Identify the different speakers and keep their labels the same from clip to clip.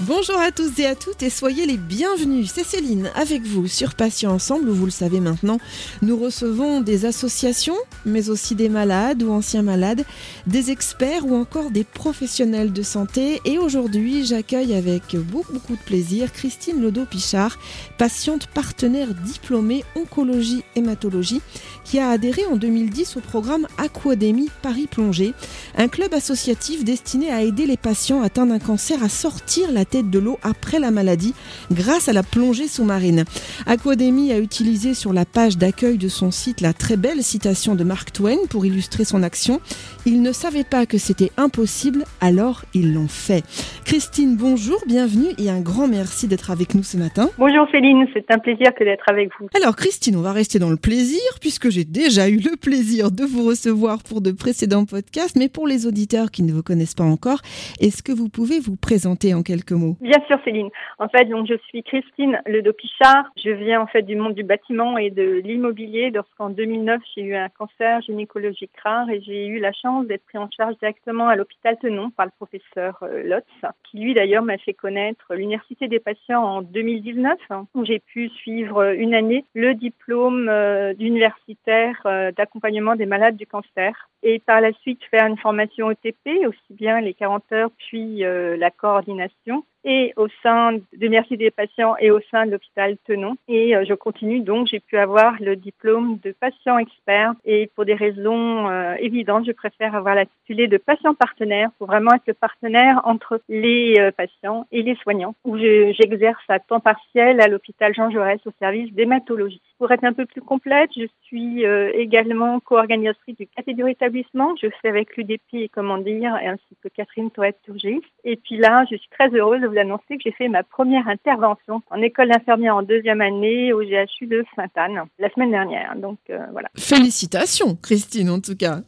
Speaker 1: Bonjour à tous et à toutes et soyez les bienvenus. C'est Céline avec vous sur Patients Ensemble où vous le savez maintenant, nous recevons des associations, mais aussi des malades ou anciens malades, des experts ou encore des professionnels de santé. Et aujourd'hui, j'accueille avec beaucoup, beaucoup de plaisir Christine Lodo-Pichard, patiente partenaire diplômée oncologie hématologie, qui a adhéré en 2010 au programme Aquadémie Paris Plongée, un club associatif destiné à aider les patients atteints d'un cancer à sortir la tête de l'eau après la maladie grâce à la plongée sous-marine. Aquademy a utilisé sur la page d'accueil de son site la très belle citation de Mark Twain pour illustrer son action. Ils ne savaient pas que c'était impossible, alors ils l'ont fait. Christine, bonjour, bienvenue et un grand merci d'être avec nous ce matin.
Speaker 2: Bonjour Céline, c'est un plaisir que d'être avec vous.
Speaker 1: Alors Christine, on va rester dans le plaisir puisque j'ai déjà eu le plaisir de vous recevoir pour de précédents podcasts, mais pour les auditeurs qui ne vous connaissent pas encore, est-ce que vous pouvez vous présenter en quelques
Speaker 2: Bien sûr Céline. En fait, donc je suis Christine Ledo-Pichard. Je viens en fait du monde du bâtiment et de l'immobilier. Lorsqu'en 2009 j'ai eu un cancer gynécologique rare et j'ai eu la chance d'être pris en charge directement à l'hôpital Tenon par le professeur euh, Lotz, qui lui d'ailleurs m'a fait connaître l'université des patients en 2019, hein, où j'ai pu suivre une année le diplôme euh, d'universitaire euh, d'accompagnement des malades du cancer et par la suite faire une formation OTP, aussi bien les 40 heures puis la coordination et au sein de Merci des patients et au sein de l'hôpital Tenon. Et euh, je continue donc, j'ai pu avoir le diplôme de patient expert et pour des raisons euh, évidentes, je préfère avoir l'intitulé de patient partenaire pour vraiment être le partenaire entre les euh, patients et les soignants, où j'exerce à temps partiel à l'hôpital Jean Jaurès au service d'hématologie. Pour être un peu plus complète, je suis également co-organisatrice du catégorie établissement. Je fais avec l'UDP et comment dire, ainsi que Catherine Toët-Turgis. Et puis là, je suis très heureuse de vous annoncer que j'ai fait ma première intervention en école d'infirmière en deuxième année au GHU de Sainte-Anne la semaine dernière. Donc euh, voilà.
Speaker 1: Félicitations, Christine, en tout cas.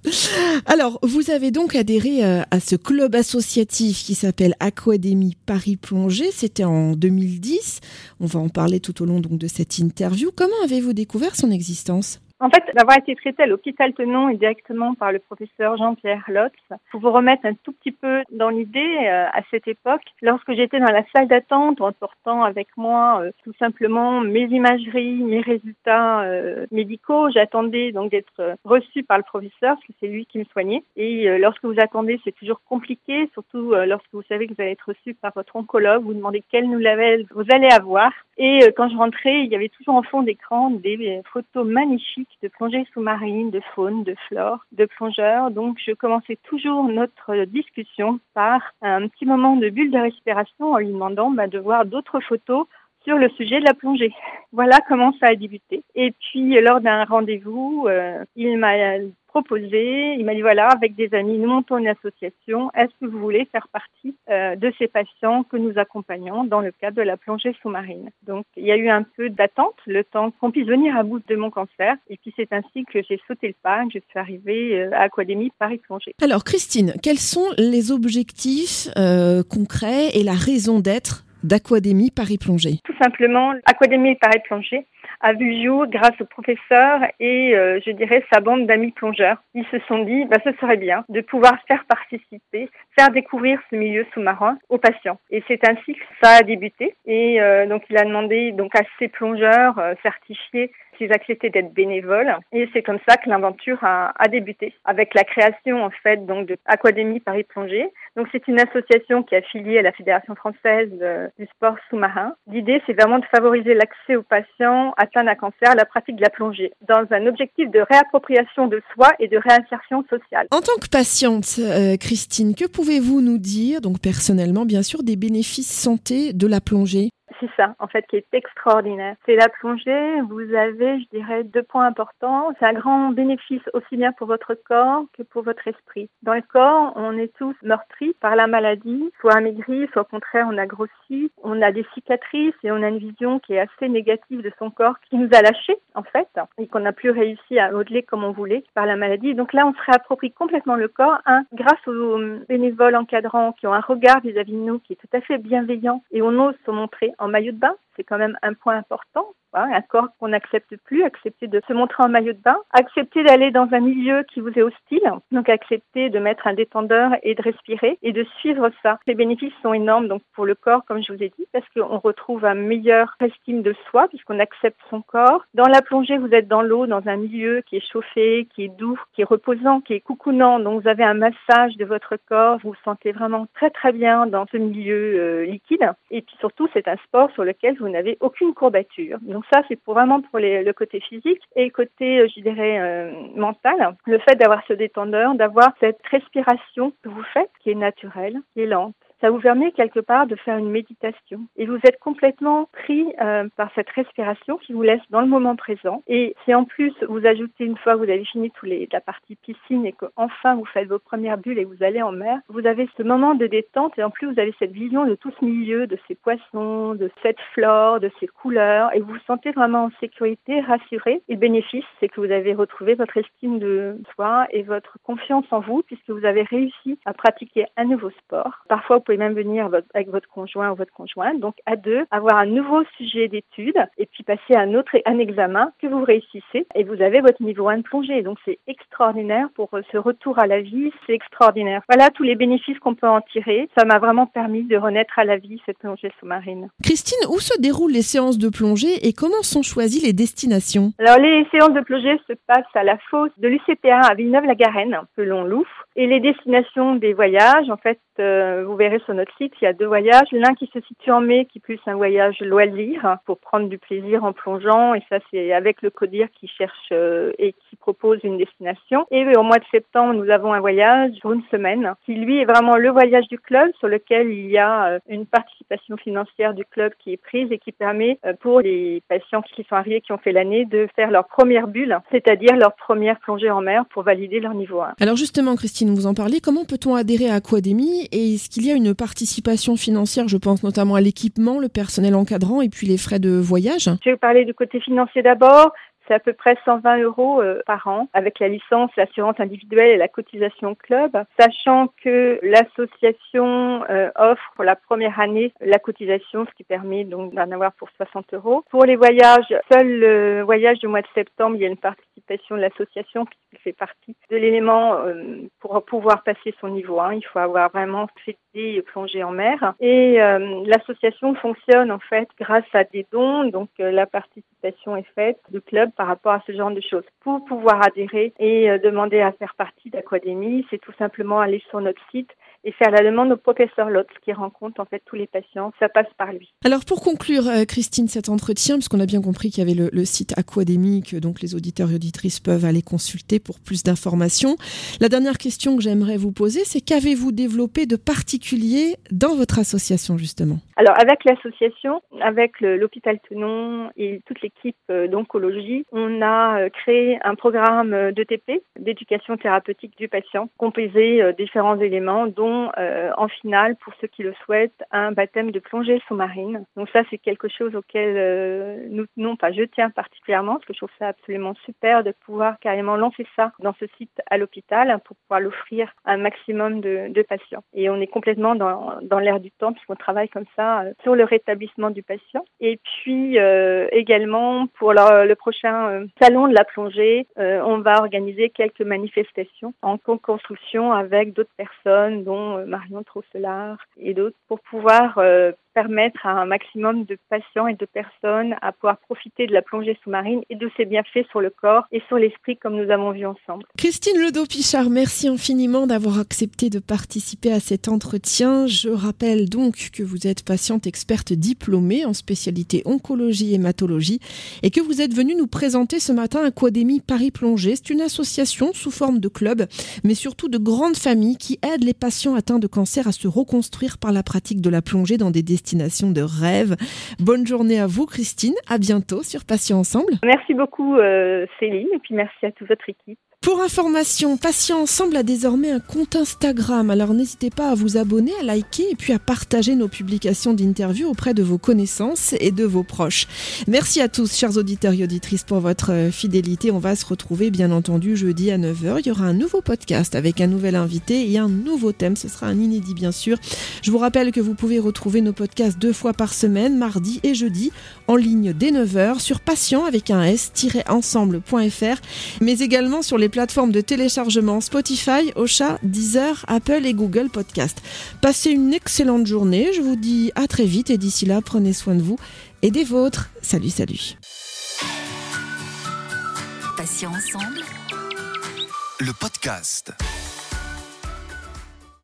Speaker 1: Alors, vous avez donc adhéré euh, à ce club associatif qui s'appelle Aquadémie Paris Plongée. C'était en 2010. On va en parler tout au long donc de cette interview. Comment avez-vous découvert son existence?
Speaker 2: En fait, d'avoir été traité à l'hôpital Tenon et directement par le professeur Jean-Pierre Lotz, pour vous remettre un tout petit peu dans l'idée, euh, à cette époque, lorsque j'étais dans la salle d'attente en portant avec moi euh, tout simplement mes imageries, mes résultats euh, médicaux, j'attendais donc d'être reçu par le professeur, parce que c'est lui qui me soignait. Et lorsque vous attendez, c'est toujours compliqué, surtout lorsque vous savez que vous allez être reçu par votre oncologue, vous demandez quelle nouvelle vous allez avoir. Et quand je rentrais, il y avait toujours en fond d'écran des photos magnifiques de plongée sous-marine, de faune, de flore, de plongeurs. Donc, je commençais toujours notre discussion par un petit moment de bulle de respiration en lui demandant bah, de voir d'autres photos sur le sujet de la plongée. Voilà comment ça a débuté. Et puis, lors d'un rendez-vous, euh, il m'a proposé, il m'a dit voilà, avec des amis, nous montons une association. Est-ce que vous voulez faire partie euh, de ces patients que nous accompagnons dans le cadre de la plongée sous-marine? Donc, il y a eu un peu d'attente, le temps qu'on puisse venir à bout de mon cancer. Et puis, c'est ainsi que j'ai sauté le pas, que je suis arrivée euh, à Aquadémie Paris Plongée.
Speaker 1: Alors, Christine, quels sont les objectifs euh, concrets et la raison d'être d'Aquadémie Paris Plongée?
Speaker 2: Tout simplement, Aquadémie Paris Plongée a vu jour grâce au professeur et, euh, je dirais, sa bande d'amis plongeurs. Ils se sont dit, bah, ce serait bien de pouvoir faire participer, faire découvrir ce milieu sous-marin aux patients. Et c'est ainsi que ça a débuté. Et euh, donc, il a demandé donc à ces plongeurs euh, certifiés s'ils acceptaient d'être bénévoles. Et c'est comme ça que l'aventure a, a, débuté, avec la création en fait donc de Aquadémie Paris Plongée. Donc c'est une association qui est affiliée à la Fédération française euh, du sport sous-marin. L'idée c'est vraiment de favoriser l'accès aux patients atteints d'un cancer à la pratique de la plongée, dans un objectif de réappropriation de soi et de réinsertion sociale.
Speaker 1: En tant que patiente, euh, Christine, que pouvez-vous nous dire, donc personnellement bien sûr, des bénéfices santé de la plongée?
Speaker 2: C'est ça, en fait, qui est extraordinaire. C'est la plongée, vous avez, je dirais, deux points importants. C'est un grand bénéfice aussi bien pour votre corps que pour votre esprit. Dans le corps, on est tous meurtris par la maladie, soit amaigris, soit au contraire, on a grossi, on a des cicatrices et on a une vision qui est assez négative de son corps qui nous a lâchés, en fait, et qu'on n'a plus réussi à modeler comme on voulait par la maladie. Donc là, on se réapproprie complètement le corps, un, grâce aux bénévoles encadrants qui ont un regard vis-à-vis -vis de nous qui est tout à fait bienveillant et on ose se montrer en maillot de bain? C'est quand même un point important. un corps qu'on n'accepte plus, accepter de se montrer en maillot de bain, accepter d'aller dans un milieu qui vous est hostile, donc accepter de mettre un détendeur et de respirer et de suivre ça. Les bénéfices sont énormes donc pour le corps, comme je vous ai dit, parce qu'on retrouve un meilleur estime de soi puisqu'on accepte son corps. Dans la plongée, vous êtes dans l'eau, dans un milieu qui est chauffé, qui est doux, qui est reposant, qui est coucounant. Donc vous avez un massage de votre corps, vous vous sentez vraiment très très bien dans ce milieu euh, liquide. Et puis surtout, c'est un sport sur lequel vous n'avez aucune courbature. Donc ça, c'est pour vraiment pour le côté physique et le côté, euh, je dirais, euh, mental. Le fait d'avoir ce détendeur, d'avoir cette respiration que vous faites, qui est naturelle, qui est lente ça vous permet quelque part de faire une méditation. Et vous êtes complètement pris euh, par cette respiration qui vous laisse dans le moment présent. Et si en plus vous ajoutez une fois que vous avez fini tous les, la partie piscine et qu'enfin vous faites vos premières bulles et vous allez en mer, vous avez ce moment de détente et en plus vous avez cette vision de tout ce milieu, de ces poissons, de cette flore, de ces couleurs et vous vous sentez vraiment en sécurité, rassuré. Et le bénéfice, c'est que vous avez retrouvé votre estime de soi et votre confiance en vous puisque vous avez réussi à pratiquer un nouveau sport. Parfois, pouvez même venir avec votre conjoint ou votre conjointe, donc à deux, avoir un nouveau sujet d'étude et puis passer un autre un examen que vous réussissez et vous avez votre niveau 1 de plongée. Donc c'est extraordinaire pour ce retour à la vie, c'est extraordinaire. Voilà tous les bénéfices qu'on peut en tirer. Ça m'a vraiment permis de renaître à la vie cette plongée sous-marine.
Speaker 1: Christine, où se déroulent les séances de plongée et comment sont choisies les destinations?
Speaker 2: Alors les séances de plongée se passent à la fosse de l'UCPA à Villeneuve-la-Garenne, selon Louf. Et les destinations des voyages, en fait, euh, vous verrez sur notre site, il y a deux voyages. L'un qui se situe en mai, qui est plus un voyage loisir pour prendre du plaisir en plongeant. Et ça, c'est avec le CODIR qui cherche euh, et qui propose une destination. Et au mois de septembre, nous avons un voyage pour une semaine qui, lui, est vraiment le voyage du club sur lequel il y a euh, une participation financière du club qui est prise et qui permet pour les patients qui sont arrivés, qui ont fait l'année, de faire leur première bulle, c'est-à-dire leur première plongée en mer pour valider leur niveau 1.
Speaker 1: Alors justement, Christine, vous en parlez. Comment peut-on adhérer à Aquademy et est-ce qu'il y a une participation financière Je pense notamment à l'équipement, le personnel encadrant et puis les frais de voyage.
Speaker 2: Je vais parler du côté financier d'abord. C'est à peu près 120 euros euh, par an avec la licence, l'assurance individuelle et la cotisation club, sachant que l'association euh, offre la première année la cotisation, ce qui permet donc d'en avoir pour 60 euros. Pour les voyages, seul le voyage du mois de septembre, il y a une participation de l'association qui fait partie de l'élément euh, pour pouvoir passer son niveau 1. Il faut avoir vraiment fait des plongées en mer. Et l'association fonctionne en fait grâce à des dons, donc la participation est faite du club par rapport à ce genre de choses. Pour pouvoir adhérer et euh, demander à faire partie d'Aquadémie, c'est tout simplement aller sur notre site et faire la demande au professeur Lotz qui rencontre en fait tous les patients. Ça passe par lui.
Speaker 1: Alors pour conclure, euh, Christine, cet entretien, puisqu'on a bien compris qu'il y avait le, site Aquadémie que donc les auditeurs et auditrices peuvent aller consulter pour plus d'informations. La dernière question que j'aimerais vous poser, c'est qu'avez-vous développé de particulier dans votre association justement?
Speaker 2: Alors avec l'association, avec l'hôpital Tenon et toute l'équipe euh, d'oncologie, on a euh, créé un programme d'ETP, d'éducation thérapeutique du patient, composé différents éléments dont euh, en finale, pour ceux qui le souhaitent, un baptême de plongée sous-marine. Donc ça, c'est quelque chose auquel euh, nous tenons, pas je tiens particulièrement, parce que je trouve ça absolument super de pouvoir carrément lancer ça dans ce site à l'hôpital hein, pour pouvoir l'offrir à un maximum de, patients. Et on est complètement dans, l'air du temps, puisqu'on travaille comme ça euh, sur le rétablissement du patient. Et puis également, pour le, prochain salon de la plongée, on va organiser quelques manifestations en co-construction avec d'autres personnes, dont Marion Trosselard et d'autres, pour pouvoir euh, permettre à un maximum de patients et de personnes à pouvoir profiter de la plongée sous-marine et de ses bienfaits sur le corps et sur l'esprit comme nous avons vu ensemble.
Speaker 1: Christine Ledo-Pichard, merci infiniment d'avoir accepté de participer à cet entretien. Je rappelle donc que vous êtes patiente experte diplômée en spécialité oncologie et hématologie et que vous êtes venue nous présenter ce matin Aquadémie Paris Plongée. C'est une association sous forme de club, mais surtout de grandes familles qui aident les patients atteints de cancer à se reconstruire par la pratique de la plongée dans des destinations de rêve. Bonne journée à vous, Christine. À bientôt sur Patients Ensemble.
Speaker 2: Merci beaucoup, euh, Céline, et puis merci à toute votre équipe.
Speaker 1: Pour information, Patient Ensemble a désormais un compte Instagram, alors n'hésitez pas à vous abonner, à liker et puis à partager nos publications d'interviews auprès de vos connaissances et de vos proches. Merci à tous, chers auditeurs et auditrices, pour votre euh, fidélité. On va se retrouver bien entendu jeudi à 9h. Il y aura un nouveau podcast avec un nouvel invité et un nouveau thème. Ce sera un inédit bien sûr. Je vous rappelle que vous pouvez retrouver nos podcasts deux fois par semaine, mardi et jeudi, en ligne dès 9h sur patient avec un s-ensemble.fr, mais également sur les plateformes de téléchargement Spotify, Ocha, Deezer, Apple et Google Podcast. Passez une excellente journée, je vous dis à très vite et d'ici là, prenez soin de vous et des vôtres. Salut, salut.
Speaker 3: Le podcast.